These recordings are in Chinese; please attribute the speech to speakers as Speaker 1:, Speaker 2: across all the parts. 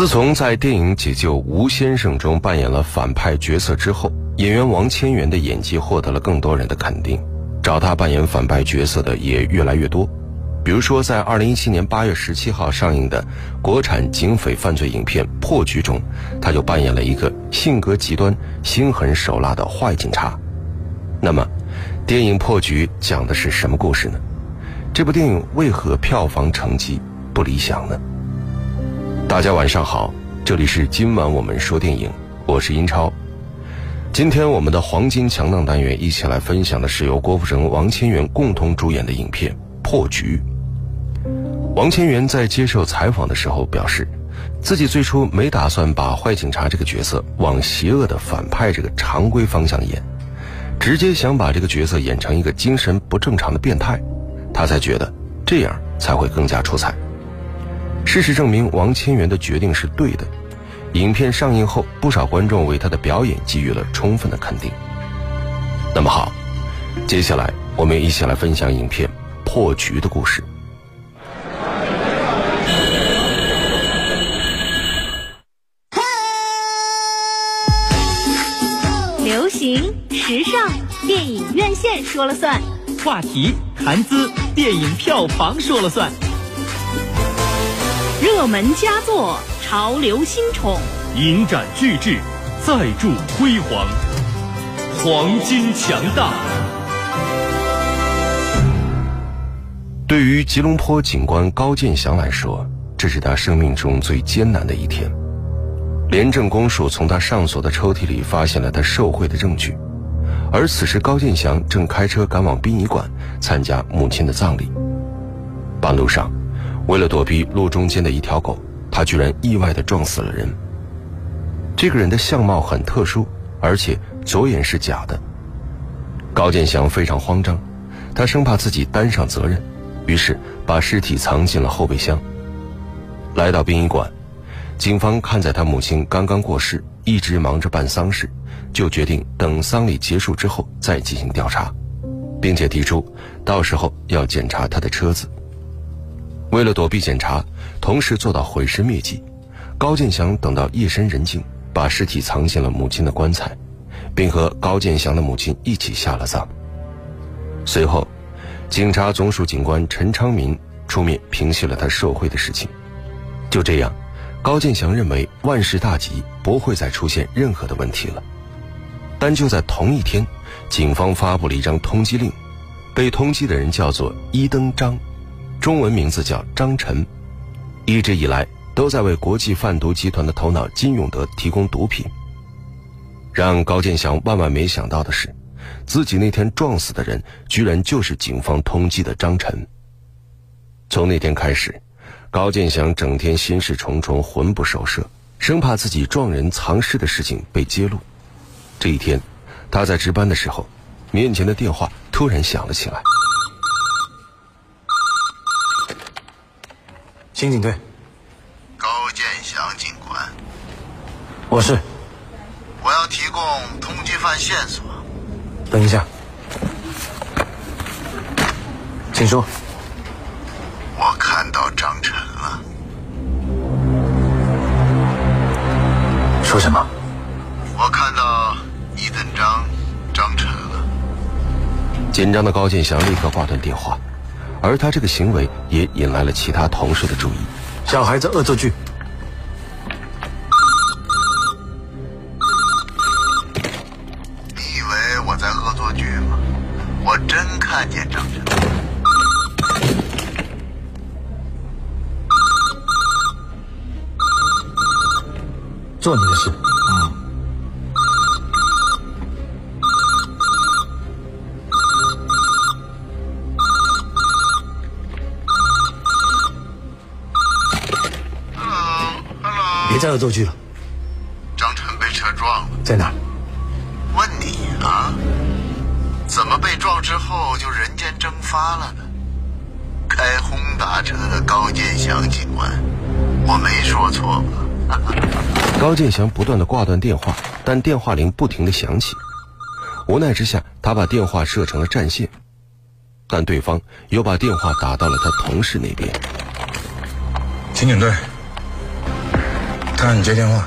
Speaker 1: 自从在电影《解救吴先生》中扮演了反派角色之后，演员王千源的演技获得了更多人的肯定，找他扮演反派角色的也越来越多。比如说，在二零一七年八月十七号上映的国产警匪犯罪影片《破局》中，他就扮演了一个性格极端、心狠手辣的坏警察。那么，电影《破局》讲的是什么故事呢？这部电影为何票房成绩不理想呢？大家晚上好，这里是今晚我们说电影，我是英超。今天我们的黄金强档单元一起来分享的是由郭富城、王千源共同主演的影片《破局》。王千源在接受采访的时候表示，自己最初没打算把坏警察这个角色往邪恶的反派这个常规方向演，直接想把这个角色演成一个精神不正常的变态，他才觉得这样才会更加出彩。事实证明，王千源的决定是对的。影片上映后，不少观众为他的表演给予了充分的肯定。那么好，接下来我们一起来分享影片《破局》的故事。
Speaker 2: 流行时尚，电影院线说了算；
Speaker 3: 话题谈资，电影票房说了算；
Speaker 2: 热门佳作，潮流新宠，
Speaker 3: 影展巨制，再铸辉煌，黄金强大。
Speaker 1: 对于吉隆坡警官高建祥来说，这是他生命中最艰难的一天。廉政公署从他上锁的抽屉里发现了他受贿的证据，而此时高建祥正开车赶往殡仪馆参加母亲的葬礼。半路上，为了躲避路中间的一条狗，他居然意外地撞死了人。这个人的相貌很特殊，而且左眼是假的。高建祥非常慌张，他生怕自己担上责任，于是把尸体藏进了后备箱。来到殡仪馆。警方看在他母亲刚刚过世，一直忙着办丧事，就决定等丧礼结束之后再进行调查，并且提出到时候要检查他的车子。为了躲避检查，同时做到毁尸灭迹，高建祥等到夜深人静，把尸体藏进了母亲的棺材，并和高建祥的母亲一起下了葬。随后，警察总署警官陈昌民出面平息了他受贿的事情。就这样。高建祥认为万事大吉，不会再出现任何的问题了。但就在同一天，警方发布了一张通缉令，被通缉的人叫做伊登张，中文名字叫张晨，一直以来都在为国际贩毒集团的头脑金永德提供毒品。让高建祥万万没想到的是，自己那天撞死的人，居然就是警方通缉的张晨。从那天开始。高建祥整天心事重重，魂不守舍，生怕自己撞人藏尸的事情被揭露。这一天，他在值班的时候，面前的电话突然响了起来。
Speaker 4: 刑警队，
Speaker 5: 高建祥警官，
Speaker 4: 我是。
Speaker 5: 我要提供通缉犯线索。
Speaker 4: 等一下，请说。
Speaker 5: 我看到张晨了。
Speaker 4: 说什么？
Speaker 5: 我看到一等张张晨了。
Speaker 1: 紧张的高建祥立刻挂断电话，而他这个行为也引来了其他同事的注意。
Speaker 4: 小孩子恶作剧。
Speaker 5: 你以为我在恶作剧吗？我真看见张晨。
Speaker 4: 做你的事。恶作剧了。
Speaker 5: 张晨被车撞了。
Speaker 4: 在哪？
Speaker 5: 问你啊？怎么被撞之后就人间蒸发了呢？开轰达车的高建祥警官，我没说错吧？
Speaker 1: 高建祥不断的挂断电话，但电话铃不停的响起。无奈之下，他把电话设成了占线，但对方又把电话打到了他同事那边。
Speaker 6: 刑警队，
Speaker 4: 他让你接电话。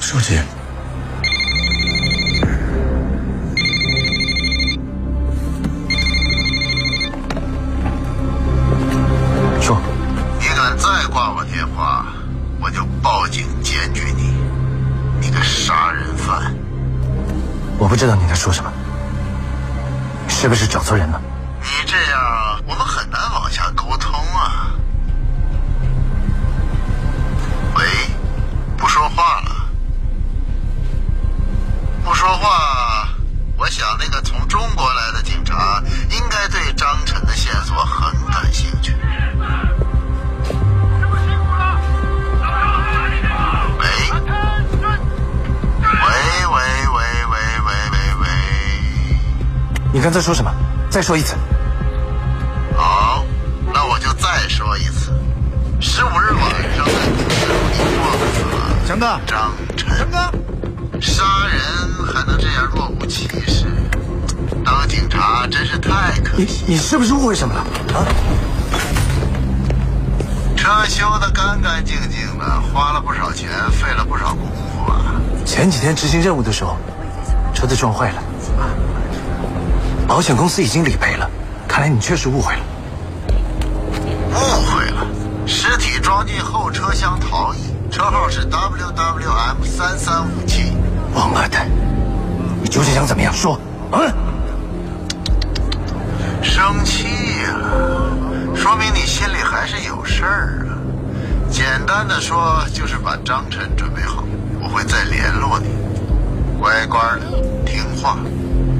Speaker 4: 手机。说，
Speaker 5: 你敢再挂我电话，我就报警检举你，你个杀人犯！
Speaker 4: 我不知道你在说什么，是不是找错人了？
Speaker 5: 说话。我想那个从中国来的警察应该对张晨的线索很感兴趣。喂，喂喂喂喂喂喂喂。
Speaker 4: 你刚才说什么？再说一次。
Speaker 5: 好，那我就再说一次。十五日晚上在土里撞死了
Speaker 4: 强哥，
Speaker 5: 张其事，当警察真是太可
Speaker 4: 你
Speaker 5: 惜。
Speaker 4: 你是不是误会什么了？啊？
Speaker 5: 车修的干干净净的，花了不少钱，费了不少功夫啊。
Speaker 4: 前几天执行任务的时候，车子撞坏了，保险公司已经理赔了。看来你确实误会了。
Speaker 5: 误会了，尸体装进后车厢逃逸，车号是 WWM 三三五七。
Speaker 4: 王八蛋，你究竟想怎么样？说，嗯？
Speaker 5: 生气呀、说明你心里还是有事儿啊。简单的说，就是把张晨准备好，我会再联络你。乖乖的，听话，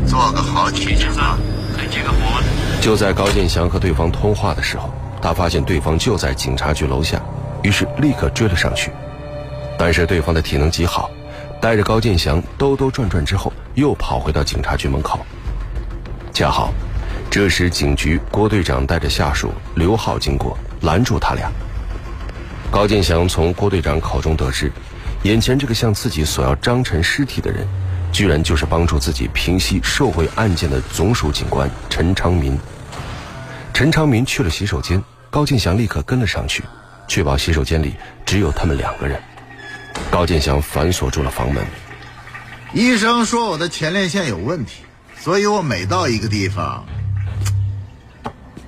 Speaker 5: 做个好警察。
Speaker 3: 再接个活。
Speaker 1: 就在高建祥和对方通话的时候，他发现对方就在警察局楼下，于是立刻追了上去。但是对方的体能极好，带着高建祥兜兜转转之后，又跑回到警察局门口。恰好，这时警局郭队长带着下属刘浩经过，拦住他俩。高建祥从郭队长口中得知，眼前这个向自己索要张晨尸体的人，居然就是帮助自己平息受贿案件的总署警官陈昌民。陈昌民去了洗手间，高建祥立刻跟了上去，确保洗手间里只有他们两个人。高建祥反锁住了房门，
Speaker 5: 医生说我的前列腺有问题，所以我每到一个地方，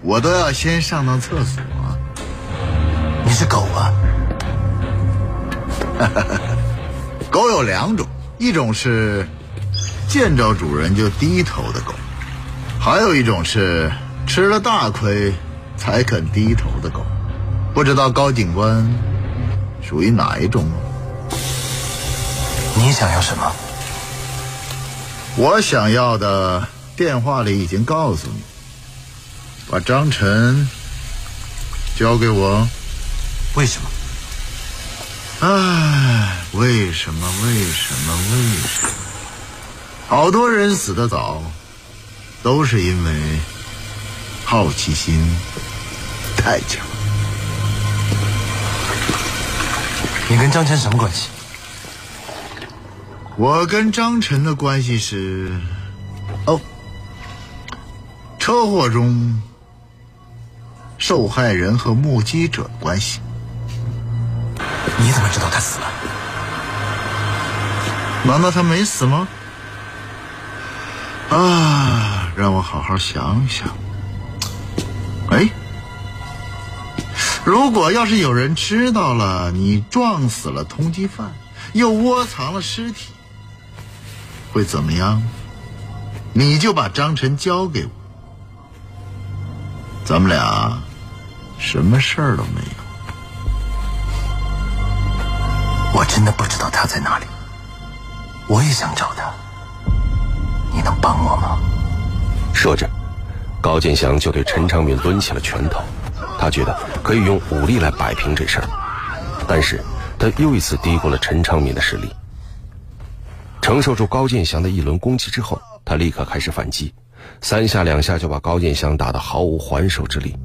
Speaker 5: 我都要先上趟厕所。
Speaker 4: 你是狗啊？
Speaker 5: 狗有两种，一种是见着主人就低头的狗，还有一种是吃了大亏才肯低头的狗。不知道高警官属于哪一种呢？
Speaker 4: 你想要什么？
Speaker 5: 我想要的电话里已经告诉你，把张晨交给我。
Speaker 4: 为什么？
Speaker 5: 唉，为什么？为什么？为什么？好多人死得早，都是因为好奇心太强。
Speaker 4: 你跟张晨什么关系？
Speaker 5: 我跟张晨的关系是，哦，车祸中受害人和目击者的关系。
Speaker 4: 你怎么知道他死了？
Speaker 5: 难道他没死吗？啊，让我好好想想。哎，如果要是有人知道了你撞死了通缉犯，又窝藏了尸体，会怎么样？你就把张晨交给我，咱们俩什么事儿都没有。
Speaker 4: 我真的不知道他在哪里，我也想找他。你能帮我吗？
Speaker 1: 说着，高建祥就对陈昌敏抡起了拳头。他觉得可以用武力来摆平这事儿，但是他又一次低估了陈昌敏的实力。承受住高建祥的一轮攻击之后，他立刻开始反击，三下两下就把高建祥打得毫无还手之力。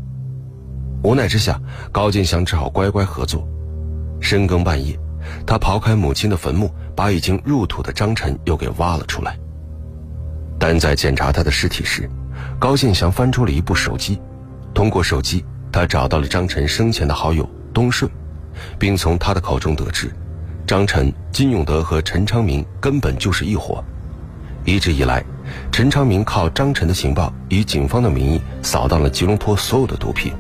Speaker 1: 无奈之下，高建祥只好乖乖合作。深更半夜，他刨开母亲的坟墓，把已经入土的张晨又给挖了出来。但在检查他的尸体时，高建祥翻出了一部手机，通过手机，他找到了张晨生前的好友东顺。并从他的口中得知，张晨、金永德和陈昌明根本就是一伙。一直以来，陈昌明靠张晨的情报，以警方的名义扫荡了吉隆坡所有的毒品，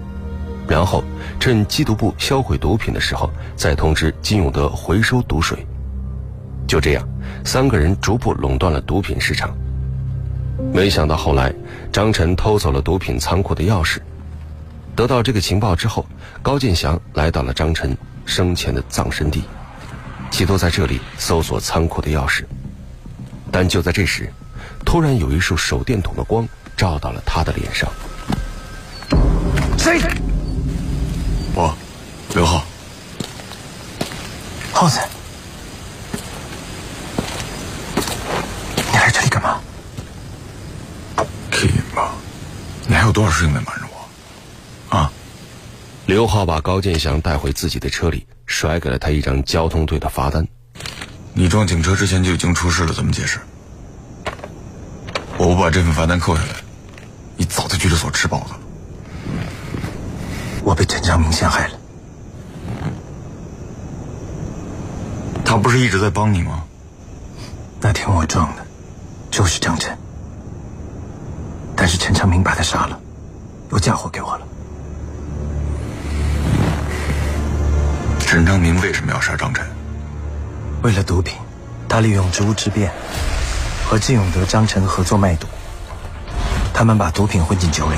Speaker 1: 然后趁缉毒部销毁毒品的时候，再通知金永德回收毒水。就这样，三个人逐步垄断了毒品市场。没想到后来，张晨偷走了毒品仓库的钥匙。得到这个情报之后，高建祥来到了张晨生前的葬身地，企都在这里搜索仓库的钥匙。但就在这时，突然有一束手电筒的光照到了他的脸上。
Speaker 4: 谁？
Speaker 6: 我，刘浩。
Speaker 4: 耗子，你来这里干嘛？
Speaker 6: 可以吧？你还有多少事情没瞒着我？啊？
Speaker 1: 刘浩把高建祥带回自己的车里，甩给了他一张交通队的罚单。
Speaker 6: 你撞警车之前就已经出事了，怎么解释？我不把这份罚单扣下来，你早在拘留所吃饱了。
Speaker 4: 我被陈昌明陷害了。
Speaker 6: 他不是一直在帮你吗？
Speaker 4: 那天我撞的，就是张晨。但是陈昌明把他杀了，又嫁祸给我了。
Speaker 6: 陈昌明为什么要杀张晨？
Speaker 4: 为了毒品，他利用职务之便，和金永德、张晨合作卖毒。他们把毒品混进酒里，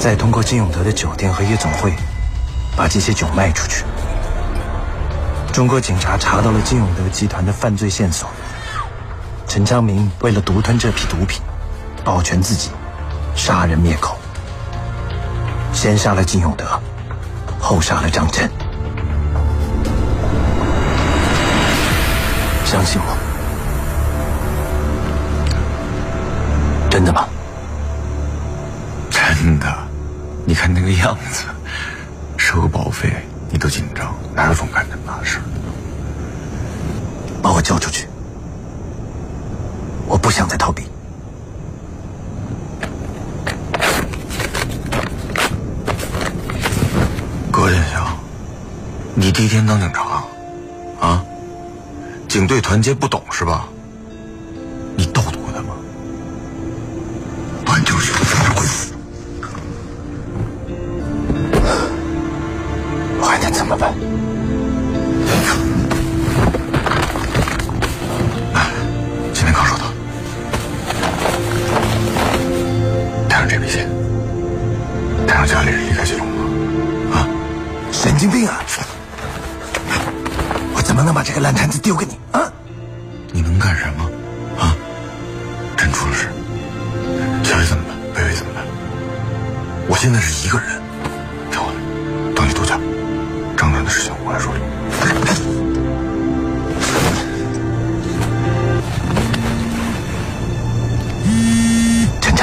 Speaker 4: 再通过金永德的酒店和夜总会，把这些酒卖出去。中国警察查到了金永德集团的犯罪线索。陈昌明为了独吞这批毒品，保全自己，杀人灭口，先杀了金永德，后杀了张晨。相信我，真的吗？
Speaker 6: 真的，你看那个样子，收个保费你都紧张，哪有总干这么大的事？
Speaker 4: 把我交出去，我不想再逃避。
Speaker 6: 郭建祥，你第一天当警察，啊？警队团结不懂是吧？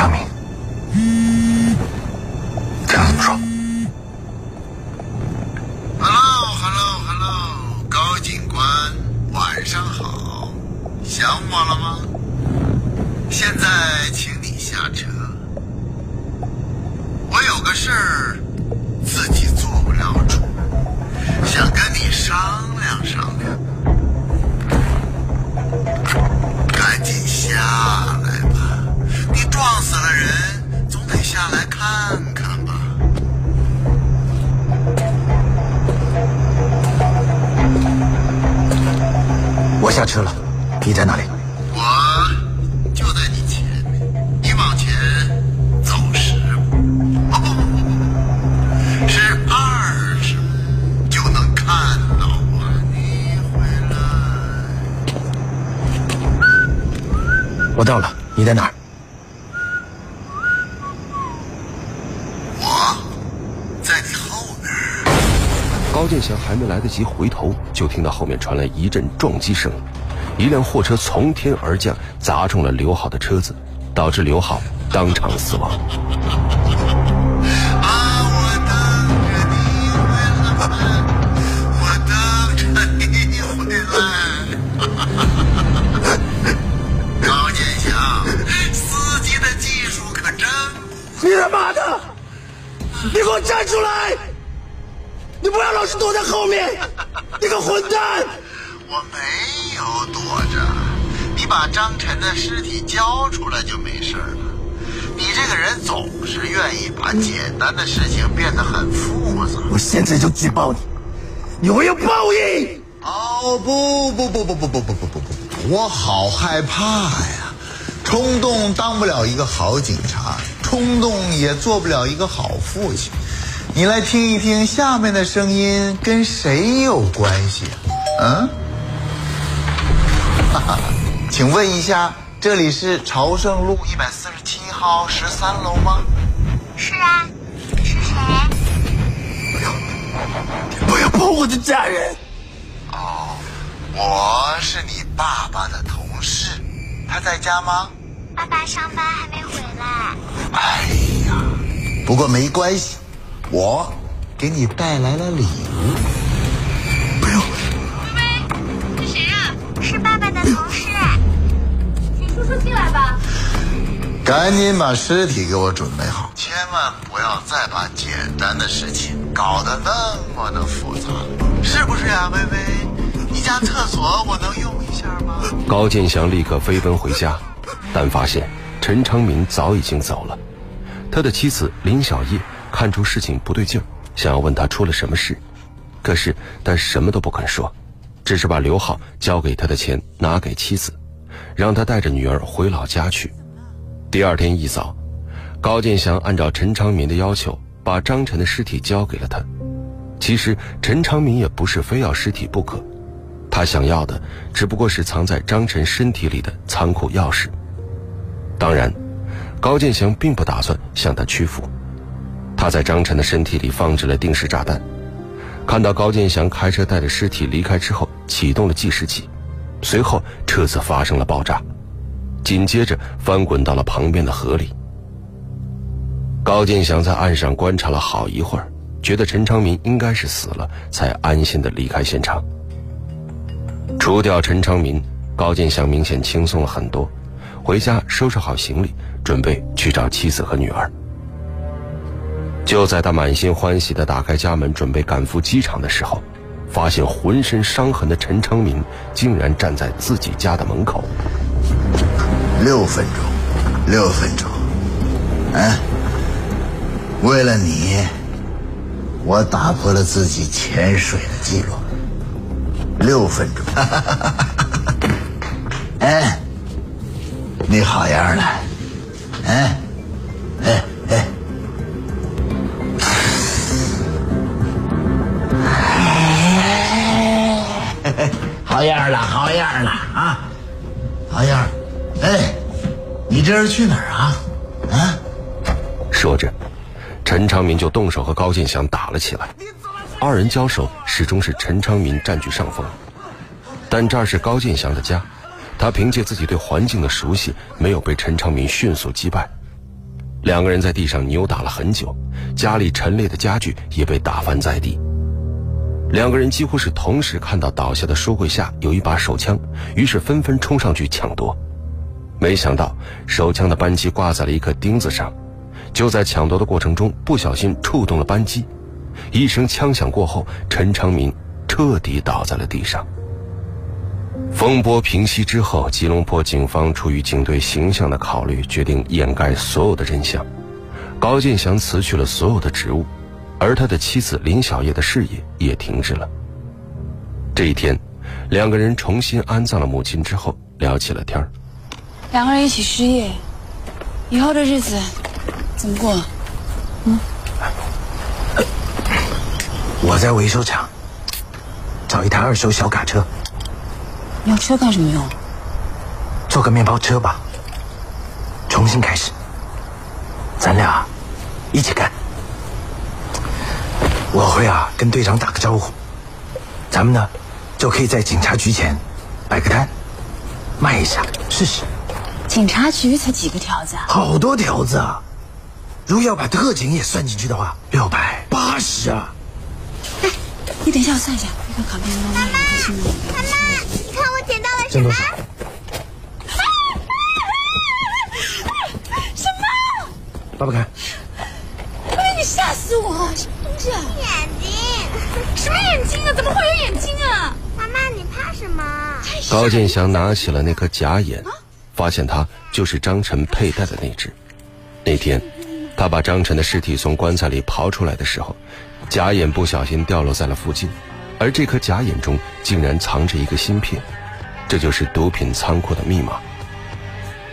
Speaker 4: 陈昌
Speaker 5: 我下车了，你
Speaker 4: 在哪里？
Speaker 5: 我就在你前面，你往前走十步，哦不不不不，是二十步就能看到我。你回来，
Speaker 4: 我到了，你在哪儿？
Speaker 5: 我在你后面。
Speaker 1: 高建祥还没来得及回头，就听到后面传来一阵撞击声，一辆货车从天而降，砸中了刘浩的车子，导致刘浩当场死亡。
Speaker 5: 把张晨的尸体交出来就没事了。你这个人总是愿意把简单的事情变得很复杂。
Speaker 7: 我现在就举报你，你会有报应！
Speaker 5: 哦不不不不不不不不不不！我好害怕呀！冲动当不了一个好警察，冲动也做不了一个好父亲。你来听一听下面的声音跟谁有关系？嗯？哈哈，请问一下，这里是朝圣路一百四十七号十三楼吗？
Speaker 8: 是啊，是谁？
Speaker 7: 不要碰我的家人！
Speaker 5: 哦，我是你爸爸的同事，他在家吗？
Speaker 8: 爸爸上班还没回来。
Speaker 5: 哎呀，不过没关系，我给你带来了礼物。
Speaker 2: 请叔叔进来吧。
Speaker 5: 赶紧把尸体给我准备好，千万不要再把简单的事情搞得那么的复杂了，是不是呀，微微？你家厕所我能用一下吗？
Speaker 1: 高建祥立刻飞奔回家，但发现陈昌明早已经走了。他的妻子林小叶看出事情不对劲儿，想要问他出了什么事，可是他什么都不肯说，只是把刘浩交给他的钱拿给妻子，让他带着女儿回老家去。第二天一早，高建祥按照陈昌民的要求，把张晨的尸体交给了他。其实陈昌民也不是非要尸体不可，他想要的只不过是藏在张晨身体里的仓库钥匙。当然，高建祥并不打算向他屈服。他在张晨的身体里放置了定时炸弹。看到高建祥开车带着尸体离开之后，启动了计时器，随后车子发生了爆炸。紧接着翻滚到了旁边的河里。高建祥在岸上观察了好一会儿，觉得陈昌民应该是死了，才安心的离开现场。除掉陈昌民，高建祥明显轻松了很多。回家收拾好行李，准备去找妻子和女儿。就在他满心欢喜的打开家门，准备赶赴机场的时候，发现浑身伤痕的陈昌民竟然站在自己家的门口。
Speaker 5: 六分钟，六分钟，嗯，为了你，我打破了自己潜水的记录。六分钟，哎，你好样的，哎，哎好样的，好样的啊，好样！哎，你这是去哪儿啊？啊！
Speaker 1: 说着，陈昌民就动手和高建祥打了起来。二人交手始终是陈昌民占据上风，但这儿是高建祥的家，他凭借自己对环境的熟悉，没有被陈昌民迅速击败。两个人在地上扭打了很久，家里陈列的家具也被打翻在地。两个人几乎是同时看到倒下的书柜下有一把手枪，于是纷纷冲上去抢夺。没想到手枪的扳机挂在了一颗钉子上，就在抢夺的过程中不小心触动了扳机，一声枪响过后，陈昌民彻底倒在了地上。风波平息之后，吉隆坡警方出于警队形象的考虑，决定掩盖所有的真相。高建祥辞去了所有的职务。而他的妻子林小叶的事业也停滞了。这一天，两个人重新安葬了母亲之后，聊起了天儿。
Speaker 9: 两个人一起失业，以后的日子怎么过？嗯，
Speaker 4: 我在维修厂找一台二手小卡车。
Speaker 9: 要车干什么用？
Speaker 4: 做个面包车吧。重新开始，咱俩一起干。我会啊，跟队长打个招呼，咱们呢，就可以在警察局前摆个摊，卖一下试试。
Speaker 9: 警察局才几个条子？
Speaker 4: 好多条子啊！如果要把特警也算进去的话，六百八十啊！
Speaker 9: 哎，你等一下，我算一下。那个卡片
Speaker 8: 妈妈，妈妈，你看我捡到了什么？
Speaker 9: 什么？
Speaker 4: 爸爸看。
Speaker 9: 哎，你吓死我！
Speaker 8: 什么眼睛
Speaker 9: 啊？怎么会有眼睛啊？
Speaker 8: 妈妈，你怕什么？
Speaker 1: 高建祥拿起了那颗假眼，发现它就是张晨佩戴的那只。那天，他把张晨的尸体从棺材里刨出来的时候，假眼不小心掉落在了附近，而这颗假眼中竟然藏着一个芯片，这就是毒品仓库的密码。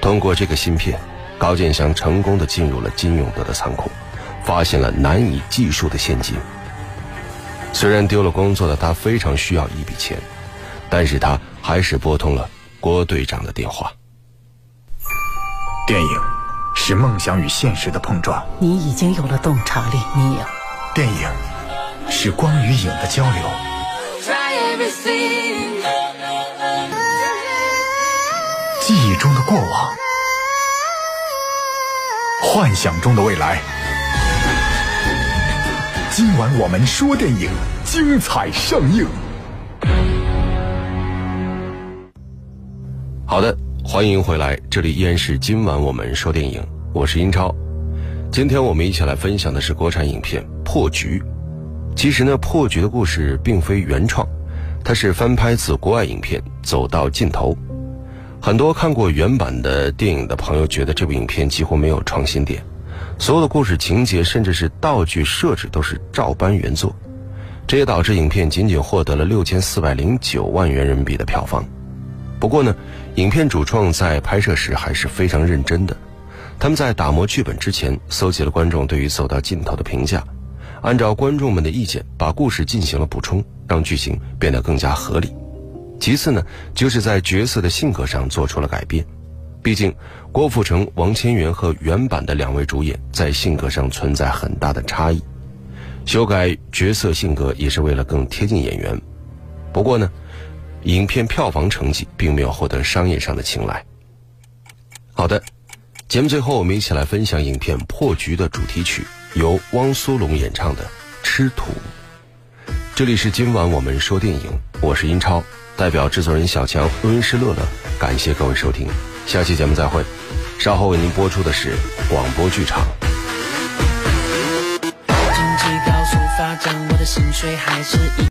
Speaker 1: 通过这个芯片，高建祥成功的进入了金永德的仓库，发现了难以计数的现金。虽然丢了工作的他非常需要一笔钱，但是他还是拨通了郭队长的电话。
Speaker 10: 电影是梦想与现实的碰撞，
Speaker 11: 你已经有了洞察力，你有。
Speaker 10: 电影是光与影的交流，记忆中的过往，幻想中的未来。今晚我们说电影，精彩上映。
Speaker 1: 好的，欢迎回来，这里依然是今晚我们说电影，我是英超。今天我们一起来分享的是国产影片《破局》。其实呢，《破局》的故事并非原创，它是翻拍自国外影片《走到尽头》。很多看过原版的电影的朋友觉得这部影片几乎没有创新点。所有的故事情节，甚至是道具设置，都是照搬原作，这也导致影片仅仅获得了六千四百零九万元人民币的票房。不过呢，影片主创在拍摄时还是非常认真的，他们在打磨剧本之前，搜集了观众对于走到尽头的评价，按照观众们的意见，把故事进行了补充，让剧情变得更加合理。其次呢，就是在角色的性格上做出了改变。毕竟，郭富城、王千源和原版的两位主演在性格上存在很大的差异，修改角色性格也是为了更贴近演员。不过呢，影片票房成绩并没有获得商业上的青睐。好的，节目最后我们一起来分享影片《破局》的主题曲，由汪苏泷演唱的《吃土》。这里是今晚我们说电影，我是英超，代表制作人小强、录音师乐乐，感谢各位收听。下期节目再会，稍后为您播出的是广播剧场。经济高速发展，我的薪水还是一。